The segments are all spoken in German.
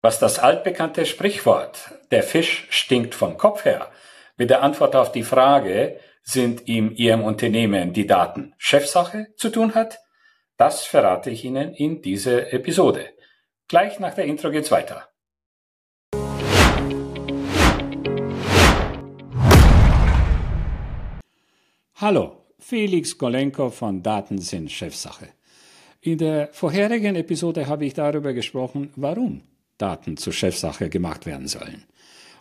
Was das altbekannte Sprichwort der Fisch stinkt vom Kopf her mit der Antwort auf die Frage, sind in Ihrem Unternehmen die Daten Chefsache zu tun hat, das verrate ich Ihnen in dieser Episode. Gleich nach der Intro geht's weiter. Hallo, Felix Golenko von Daten sind Chefsache. In der vorherigen Episode habe ich darüber gesprochen, warum Daten zur Chefsache gemacht werden sollen.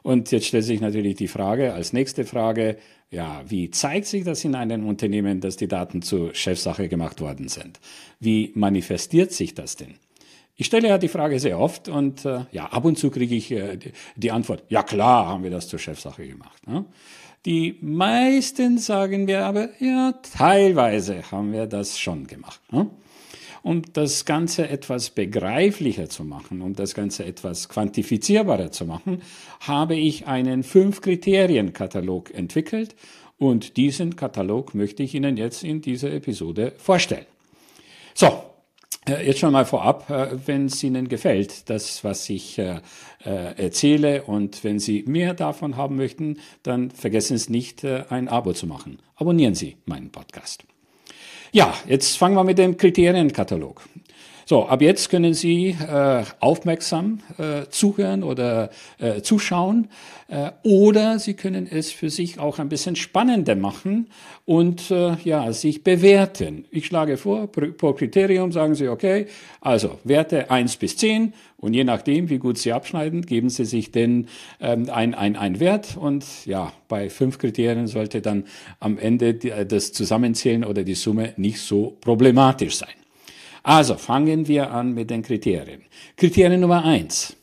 Und jetzt stellt sich natürlich die Frage, als nächste Frage, ja, wie zeigt sich das in einem Unternehmen, dass die Daten zur Chefsache gemacht worden sind? Wie manifestiert sich das denn? Ich stelle ja die Frage sehr oft und äh, ja, ab und zu kriege ich äh, die Antwort, ja klar haben wir das zur Chefsache gemacht. Ne? Die meisten sagen mir aber, ja, teilweise haben wir das schon gemacht. Ne? Um das Ganze etwas begreiflicher zu machen, um das Ganze etwas quantifizierbarer zu machen, habe ich einen Fünf-Kriterien-Katalog entwickelt und diesen Katalog möchte ich Ihnen jetzt in dieser Episode vorstellen. So, äh, Jetzt schon mal vorab, äh, wenn es Ihnen gefällt, das, was ich äh, erzähle und wenn Sie mehr davon haben möchten, dann vergessen Sie nicht, ein Abo zu machen. Abonnieren Sie meinen Podcast. Ja, jetzt fangen wir mit dem Kriterienkatalog. So, ab jetzt können Sie äh, aufmerksam äh, zuhören oder äh, zuschauen äh, oder Sie können es für sich auch ein bisschen spannender machen und äh, ja, sich bewerten. Ich schlage vor, pro Kriterium sagen Sie, okay, also Werte eins bis zehn und je nachdem, wie gut Sie abschneiden, geben Sie sich denn ähm, ein, ein, ein Wert und ja, bei fünf Kriterien sollte dann am Ende das Zusammenzählen oder die Summe nicht so problematisch sein. Also fangen wir an mit den Kriterien. Kriterien Nummer eins.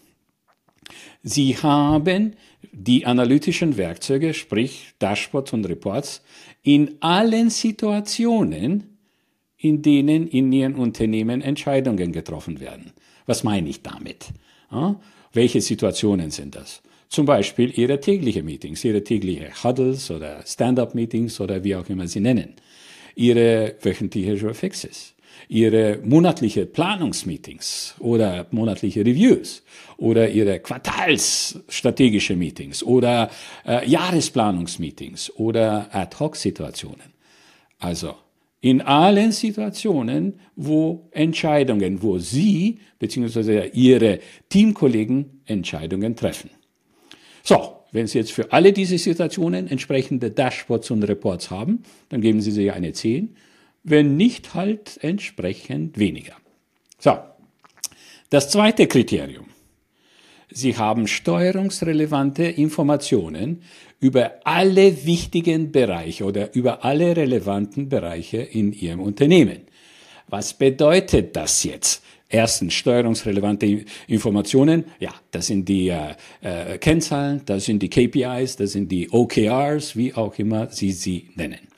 Sie haben die analytischen Werkzeuge, sprich Dashboards und Reports, in allen Situationen, in denen in Ihren Unternehmen Entscheidungen getroffen werden. Was meine ich damit? Ja, welche Situationen sind das? Zum Beispiel Ihre tägliche Meetings, Ihre tägliche Huddles oder Stand-up-Meetings oder wie auch immer Sie nennen. Ihre wöchentliche Fixes ihre monatliche Planungsmeetings oder monatliche Reviews oder ihre quartalsstrategische Meetings oder äh, Jahresplanungsmeetings oder Ad-hoc-Situationen. Also in allen Situationen, wo Entscheidungen, wo Sie bzw. Ihre Teamkollegen Entscheidungen treffen. So, wenn Sie jetzt für alle diese Situationen entsprechende Dashboards und Reports haben, dann geben Sie sich eine 10 wenn nicht halt entsprechend weniger. So, das zweite Kriterium. Sie haben steuerungsrelevante Informationen über alle wichtigen Bereiche oder über alle relevanten Bereiche in Ihrem Unternehmen. Was bedeutet das jetzt? Erstens steuerungsrelevante Informationen, ja, das sind die äh, äh Kennzahlen, das sind die KPIs, das sind die OKRs, wie auch immer Sie sie nennen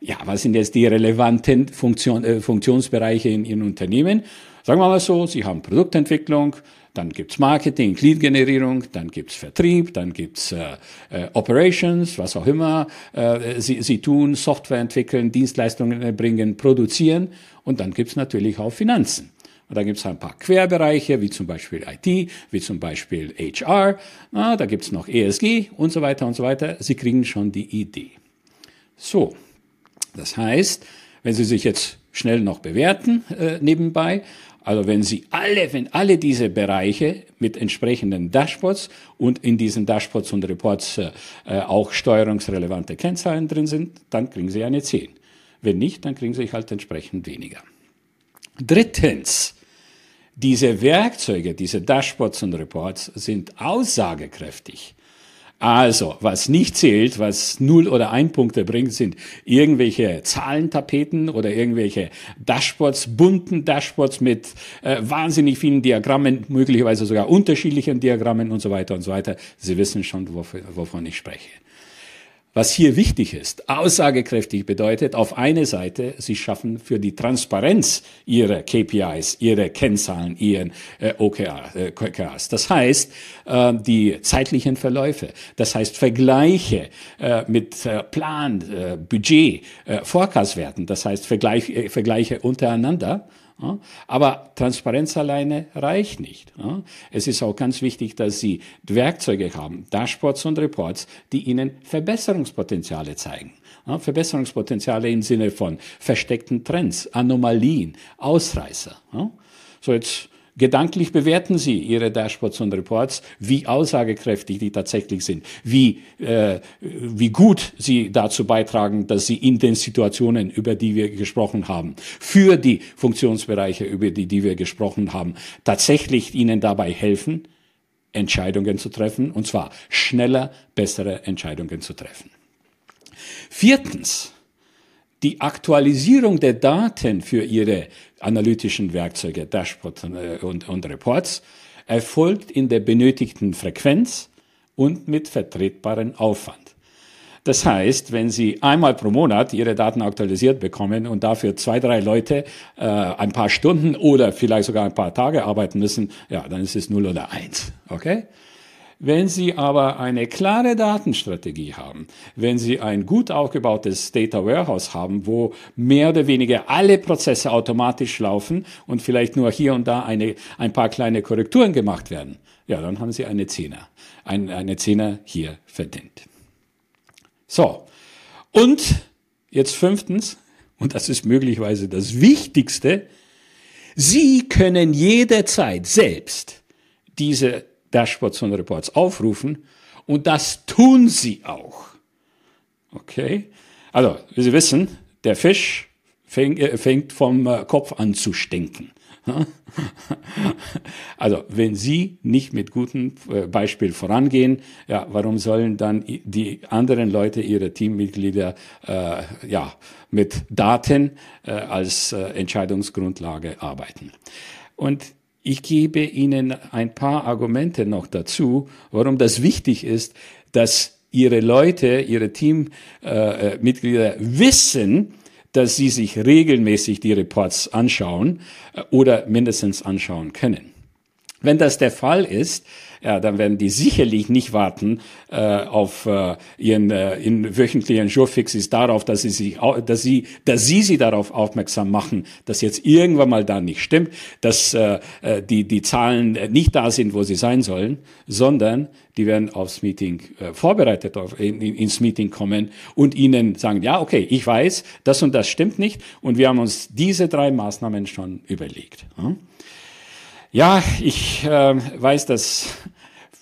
ja, was sind jetzt die relevanten Funktion, äh, Funktionsbereiche in Ihrem Unternehmen? Sagen wir mal so, Sie haben Produktentwicklung, dann gibt's Marketing, Lead-Generierung, dann gibt's Vertrieb, dann gibt's äh, äh, Operations, was auch immer äh, Sie, Sie tun, Software entwickeln, Dienstleistungen erbringen, produzieren und dann gibt's natürlich auch Finanzen. Und da gibt's ein paar Querbereiche, wie zum Beispiel IT, wie zum Beispiel HR, ah, da gibt's noch ESG und so weiter und so weiter. Sie kriegen schon die Idee. So, das heißt, wenn Sie sich jetzt schnell noch bewerten äh, nebenbei, also wenn Sie alle, wenn alle diese Bereiche mit entsprechenden Dashboards und in diesen Dashboards und Reports äh, äh auch steuerungsrelevante Kennzahlen drin sind, dann kriegen Sie eine 10. Wenn nicht, dann kriegen Sie halt entsprechend weniger. Drittens, diese Werkzeuge, diese Dashboards und Reports sind aussagekräftig. Also, was nicht zählt, was null oder ein Punkte bringt, sind irgendwelche Zahlentapeten oder irgendwelche Dashboards, bunten Dashboards mit äh, wahnsinnig vielen Diagrammen, möglicherweise sogar unterschiedlichen Diagrammen und so weiter und so weiter. Sie wissen schon, wovon ich spreche. Was hier wichtig ist, aussagekräftig bedeutet, auf eine Seite, Sie schaffen für die Transparenz Ihrer KPIs, Ihre Kennzahlen, Ihren äh, OKR, äh, OKRs. Das heißt, äh, die zeitlichen Verläufe, das heißt Vergleiche äh, mit äh, Plan, äh, Budget, äh, Forecast-Werten, das heißt Vergleich, äh, Vergleiche untereinander Aber Transparenz alleine reicht nicht. Es ist auch ganz wichtig, dass Sie Werkzeuge haben, Dashboards und Reports, die Ihnen Verbesserungspotenziale zeigen. Verbesserungspotenziale im Sinne von versteckten Trends, Anomalien, Ausreißer. So jetzt Gedanklich bewerten Sie Ihre Dashboards und Reports, wie aussagekräftig die tatsächlich sind, wie, äh, wie gut sie dazu beitragen, dass sie in den Situationen, über die wir gesprochen haben, für die Funktionsbereiche, über die, die wir gesprochen haben, tatsächlich Ihnen dabei helfen, Entscheidungen zu treffen, und zwar schneller, bessere Entscheidungen zu treffen. Viertens, die Aktualisierung der Daten für Ihre analytischen Werkzeuge, Dashboards äh, und, und Reports erfolgt in der benötigten Frequenz und mit vertretbarem Aufwand. Das heißt, wenn Sie einmal pro Monat Ihre Daten aktualisiert bekommen und dafür zwei, drei Leute äh, ein paar Stunden oder vielleicht sogar ein paar Tage arbeiten müssen, ja, dann ist es null oder eins. Okay? Wenn Sie aber eine klare Datenstrategie haben, wenn Sie ein gut aufgebautes Data Warehouse haben, wo mehr oder weniger alle Prozesse automatisch laufen und vielleicht nur hier und da eine, ein paar kleine Korrekturen gemacht werden, ja, dann haben Sie eine Zehner, ein, eine Zehner hier verdient. So. Und jetzt fünftens, und das ist möglicherweise das Wichtigste, Sie können jederzeit selbst diese Dashboards und Reports aufrufen und das tun sie auch. Okay? Also, wie Sie wissen, der Fisch fängt, äh, fängt vom äh, Kopf an zu stinken. Also, wenn Sie nicht mit gutem äh, Beispiel vorangehen, ja, warum sollen dann die anderen Leute, Ihre Teammitglieder, äh, ja, mit Daten als Entscheidungsgrundlage arbeiten? Und ich gebe Ihnen ein paar Argumente noch dazu, warum das wichtig ist, dass Ihre Leute, Ihre Teammitglieder äh, wissen, dass sie sich regelmäßig die Reports anschauen äh, oder mindestens anschauen können. Wenn das der Fall ist, ja, dann werden die sicherlich nicht warten äh, auf äh, ihren äh, in wöchentlichen Jourfixes darauf, dass sie sich, dass sie, dass sie sie darauf aufmerksam machen, dass jetzt irgendwann mal da nicht stimmt, dass äh, äh die die Zahlen nicht da sind, wo sie sein sollen, sondern die werden aufs Meeting äh, vorbereitet, auf, in, in, ins Meeting kommen und ihnen sagen, ja, okay, ich weiß, das und das stimmt nicht und wir haben uns diese drei Maßnahmen schon überlegt. Hm? Ja, ich äh, weiß, dass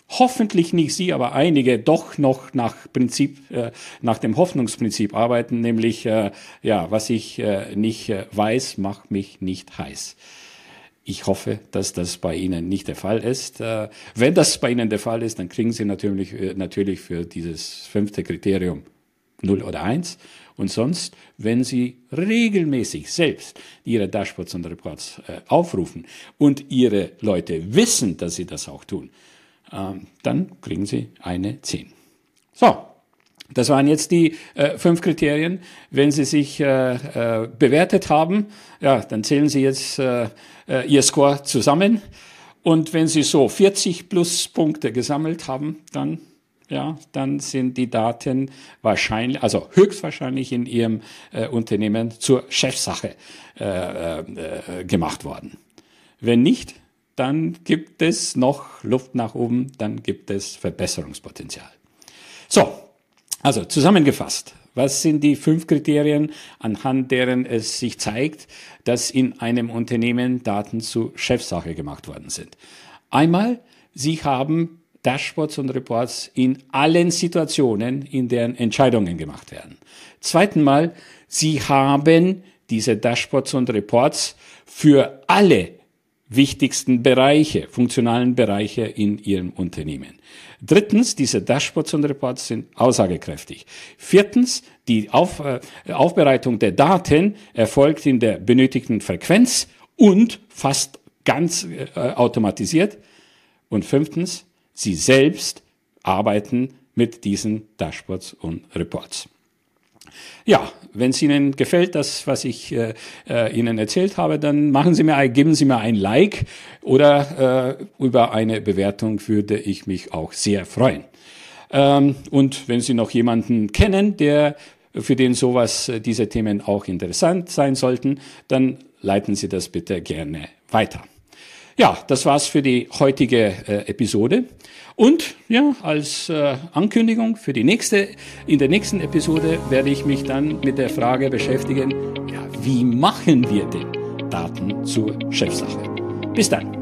hoffentlich nicht Sie, aber einige doch noch nach Prinzip, äh, nach dem Hoffnungsprinzip arbeiten, nämlich, äh, ja, was ich äh, nicht äh, weiß, macht mich nicht heiß. Ich hoffe, dass das bei Ihnen nicht der Fall ist. Äh, wenn das bei Ihnen der Fall ist, dann kriegen Sie natürlich, äh, natürlich für dieses fünfte Kriterium 0 oder 1. Und sonst, wenn Sie regelmäßig selbst Ihre Dashboards und Reports äh, aufrufen und Ihre Leute wissen, dass Sie das auch tun, äh, dann kriegen Sie eine 10. So, das waren jetzt die äh, fünf Kriterien. Wenn Sie sich äh, äh, bewertet haben, ja, dann zählen Sie jetzt äh, äh, Ihr Score zusammen. Und wenn Sie so 40 plus Punkte gesammelt haben, dann ja, dann sind die Daten wahrscheinlich, also höchstwahrscheinlich in Ihrem äh, Unternehmen zur Chefsache äh, äh, gemacht worden. Wenn nicht, dann gibt es noch Luft nach oben, dann gibt es Verbesserungspotenzial. So, also zusammengefasst, was sind die fünf Kriterien, anhand deren es sich zeigt, dass in einem Unternehmen Daten zu Chefsache gemacht worden sind? Einmal, Sie haben Dashboards und Reports in allen Situationen, in deren Entscheidungen gemacht werden. Zweiten Mal, Sie haben diese Dashboards und Reports für alle wichtigsten Bereiche, funktionalen Bereiche in Ihrem Unternehmen. Drittens, diese Dashboards und Reports sind aussagekräftig. Viertens, die Auf, äh, Aufbereitung der Daten erfolgt in der benötigten Frequenz und fast ganz äh, automatisiert. Und fünftens, Sie selbst arbeiten mit diesen Dashboards und Reports. Ja, wenn es Ihnen gefällt, das, was ich äh, äh, Ihnen erzählt habe, dann machen Sie mir, geben Sie mir ein Like oder äh, über eine Bewertung würde ich mich auch sehr freuen. Ähm, und wenn Sie noch jemanden kennen, der für den sowas, äh, diese Themen auch interessant sein sollten, dann leiten Sie das bitte gerne weiter. Ja, das war's für die heutige äh, Episode. Und ja, als äh, Ankündigung für die nächste, in der nächsten Episode werde ich mich dann mit der Frage beschäftigen, ja, wie machen wir denn Daten zur Chefsache? Bis dann.